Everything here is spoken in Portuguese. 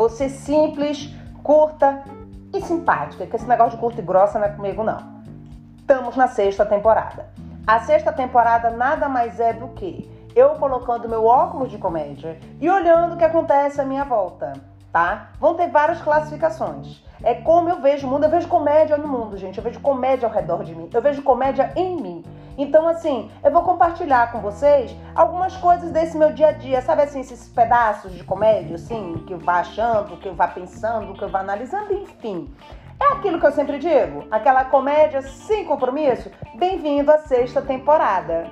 Você simples, curta e simpática, que esse negócio de curta e grossa não é comigo não. Estamos na sexta temporada. A sexta temporada nada mais é do que eu colocando meu óculos de comédia e olhando o que acontece à minha volta, tá? Vão ter várias classificações. É como eu vejo o mundo, eu vejo comédia no mundo, gente. Eu vejo comédia ao redor de mim, eu vejo comédia em mim. Então, assim, eu vou compartilhar com vocês algumas coisas desse meu dia a dia, sabe assim, esses pedaços de comédia, assim, que eu vá achando, que eu vá pensando, que eu vá analisando, enfim. É aquilo que eu sempre digo, aquela comédia sem compromisso. Bem-vindo à sexta temporada.